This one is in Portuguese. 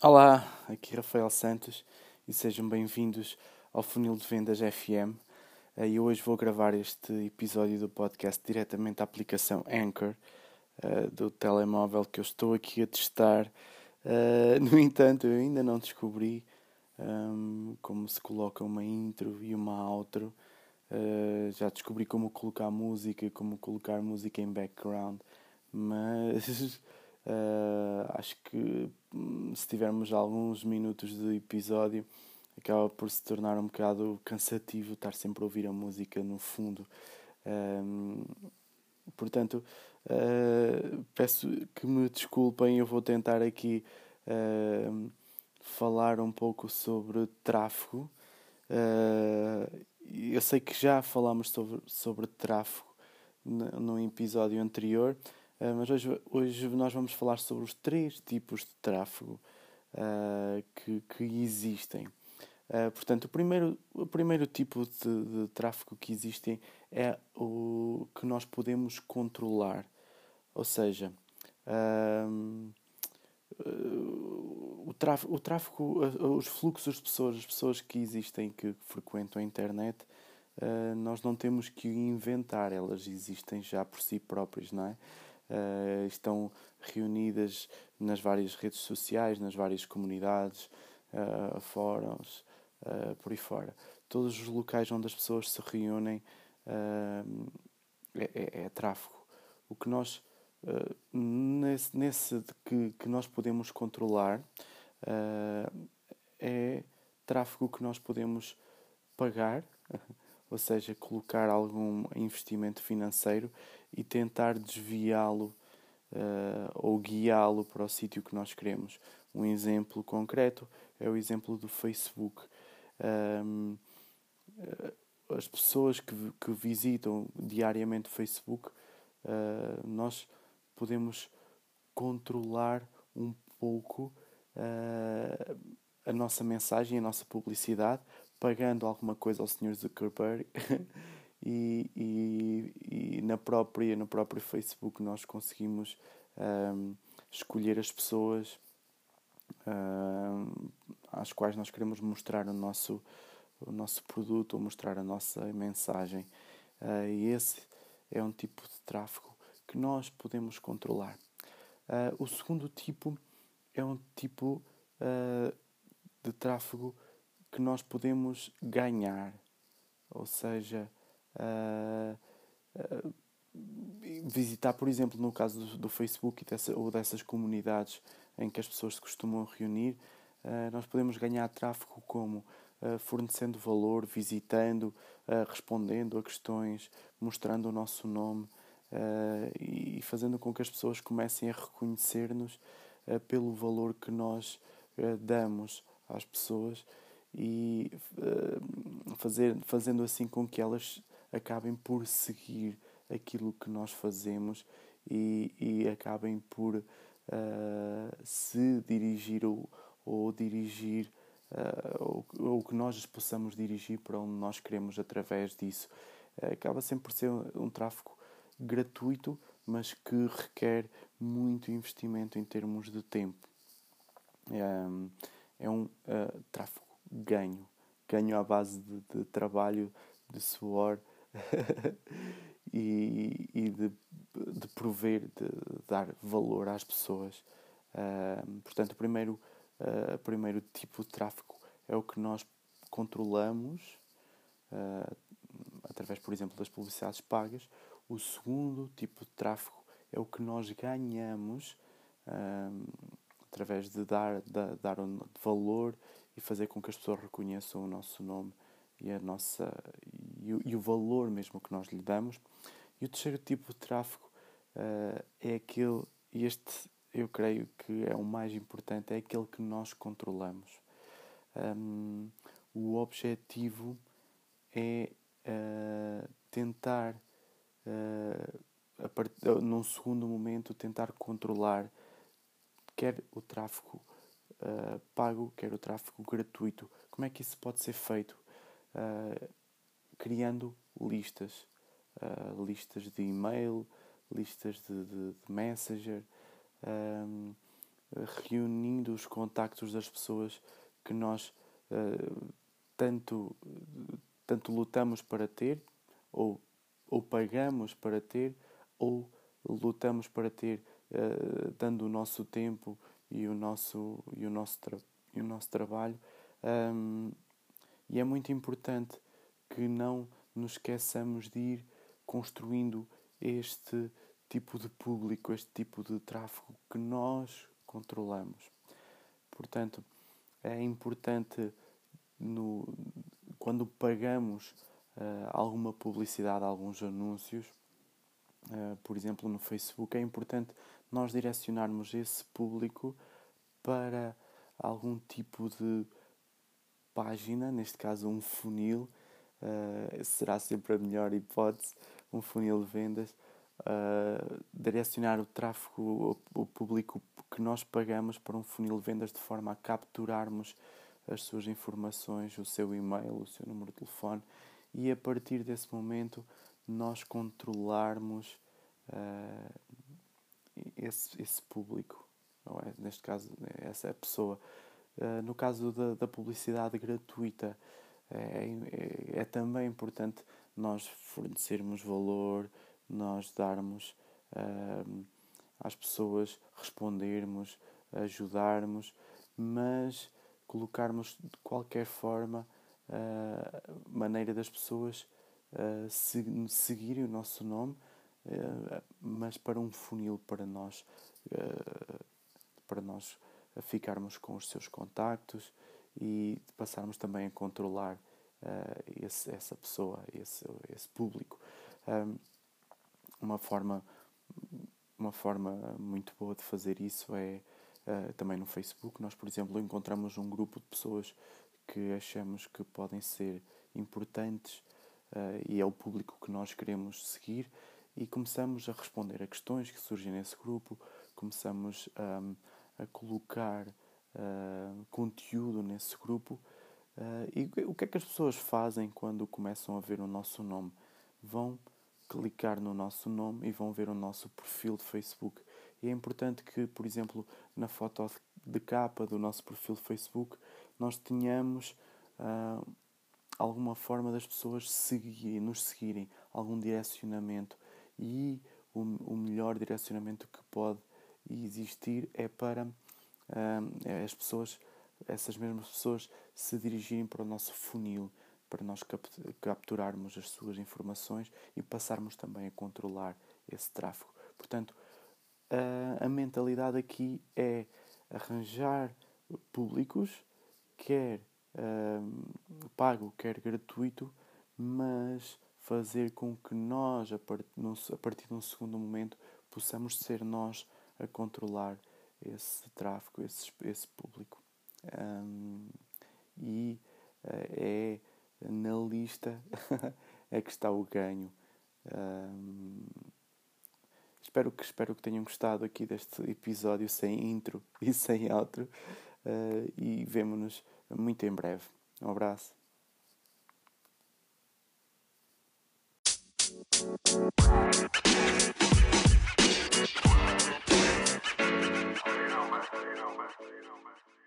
Olá, aqui Rafael Santos e sejam bem-vindos ao Funil de Vendas FM. Eh, e hoje vou gravar este episódio do podcast diretamente da aplicação Anchor uh, do telemóvel que eu estou aqui a testar. Uh, no entanto, eu ainda não descobri um, como se coloca uma intro e uma outro. Uh, já descobri como colocar música como colocar música em background, mas Uh, acho que hum, se tivermos alguns minutos de episódio, acaba por se tornar um bocado cansativo estar sempre a ouvir a música no fundo. Um, portanto, uh, peço que me desculpem, eu vou tentar aqui uh, falar um pouco sobre tráfego. Eu sei que já falámos sobre, sobre tráfego no episódio anterior, Uh, mas hoje, hoje nós vamos falar sobre os três tipos de tráfego uh, que, que existem. Uh, portanto, o primeiro, o primeiro tipo de, de tráfego que existem é o que nós podemos controlar. Ou seja, o tráfego, os fluxos de pessoas, as pessoas que existem, que frequentam a internet, nós não temos que inventar, elas existem já por si próprias, não é? uh, estão reunidas nas várias redes sociais, nas várias comunidades, uh, fóruns, uh, por aí fora. Todos os locais onde as pessoas se reúnem é, é, é, tráfego. O que nós, nesse, nesse que, que nós podemos controlar, é tráfego que nós podemos pagar, ou seja, colocar algum investimento financeiro e tentar desviá-lo uh, ou guiá-lo para o sítio que nós queremos. Um exemplo concreto é o exemplo do Facebook. Um, eh, as pessoas que, que visitam diariamente o Facebook, uh, nós podemos controlar um pouco uh, a nossa mensagem, a nossa publicidade, pagando alguma coisa ao Sr. Zuckerberg e, e, e, na própria, no próprio Facebook nós conseguimos um, escolher as pessoas um, às quais nós queremos mostrar o nosso, o nosso produto ou mostrar a nossa mensagem. Uh, e esse é um tipo de tráfego que nós podemos controlar. Uh, o segundo tipo é um tipo uh, de tráfego que nós podemos ganhar, ou seja, uh, uh, visitar, por exemplo, no caso do, do Facebook dessa, ou dessas comunidades em que as pessoas se costumam reunir, nós podemos ganhar tráfego como fornecendo valor, visitando, respondendo a questões, mostrando o nosso nome e fazendo com que as pessoas comecem a reconhecer-nos pelo valor que nós damos às pessoas e uh, fazer, fazendo assim com que elas acabem por seguir aquilo que nós fazemos e, e acabem por uh, se dirigir ou, ou dirigir uh, ou que nós possamos dirigir para onde nós queremos através disso. Uh, acaba sempre por ser um, um tráfego gratuito, mas que requer muito investimento em termos de tempo. Um, é um tráfego ganho. Ganho à base de, de trabalho, de suor e, e de, de prover, de dar valor às pessoas. Uh, portanto, o primeiro, uh, primeiro tipo de tráfego é o que nós controlamos uh, através, por exemplo, das publicidades pagas. O segundo tipo de tráfego é o que nós ganhamos através de dar, de, dar um valor e fazer com que as pessoas reconheçam o nosso nome e, a nossa, e, o, e o valor mesmo que nós lhe damos. E o terceiro tipo de tráfego uh, é aquele, e este eu creio que é o mais importante, é aquele que nós controlamos. Um, o objetivo é uh, tentar, uh, part... num segundo momento, tentar controlar quer o tráfego uh, pago, quer o tráfego gratuito. Como é que isso pode ser feito? Uh, criando listas, uh, listas de e-mail, listas de, de, de messenger, um, reunindo os contactos das pessoas que nós tanto, tanto lutamos para ter, ou, ou pagamos para ter, ou lutamos para ter, uh, dando o nosso tempo e o nosso, e o nosso, e o nosso trabalho. Um, e é muito importante que não nos esqueçamos de ir construindo este tipo de público, este tipo de tráfego que nós controlamos. Portanto, é importante no, quando pagamos uh, alguma publicidade, alguns anúncios, uh, por exemplo no Facebook, é importante nós direcionarmos esse público para algum tipo de página, neste caso um funil, uh, será sempre a melhor hipótese, um funil de vendas, uh, direcionar o tráfego, o, o, público que nós pagamos para um funil de vendas de forma a capturarmos as suas informações, o seu e-mail, o seu número de telefone e a partir desse momento nós controlarmos uh, esse, esse público, é? neste caso, essa é pessoa. Uh, no caso da, da publicidade gratuita, é, é, é, também importante nós fornecermos valor, nós darmos uh, às pessoas, respondermos, ajudarmos, mas colocarmos de qualquer forma maneira das pessoas seguirem o nosso nome, uh, mas para um funil para nós, para nós ficarmos com os seus contactos e passarmos também a controlar esse, essa pessoa, esse, esse público. Um, uma forma, uma forma muito boa de fazer isso é também no Facebook. Nós, por exemplo, encontramos um grupo de pessoas que achamos que podem ser importantes uh, e é o público que nós queremos seguir e começamos a responder a questões que surgem nesse grupo, começamos um, a colocar uh, conteúdo nesse grupo. Uh, e o que é que as pessoas fazem quando começam a ver o nosso nome? Vão clicar no nosso nome e vão ver o nosso perfil de Facebook. E é importante que, por exemplo, na foto de capa do nosso perfil de Facebook, nós tenhamos uh, alguma forma das pessoas seguirem, nos seguirem, algum direcionamento. E o, o melhor direcionamento que pode existir é para uh, as pessoas, essas mesmas pessoas, se dirigirem para o nosso funil para nós capturarmos as suas informações e passarmos também a controlar esse tráfego. Portanto, a, a mentalidade aqui é arranjar públicos, quer uh, pago, quer gratuito, mas fazer com que nós, a, part a partir de um segundo momento, possamos ser nós a controlar esse tráfego, esse, esse público. Um, e uh, é na lista é que está o ganho. Um, espero, que, espero que tenham gostado aqui deste episódio sem intro e sem outro. Uh, e vemo-nos muito em breve. Um abraço. You know, man. You know, man.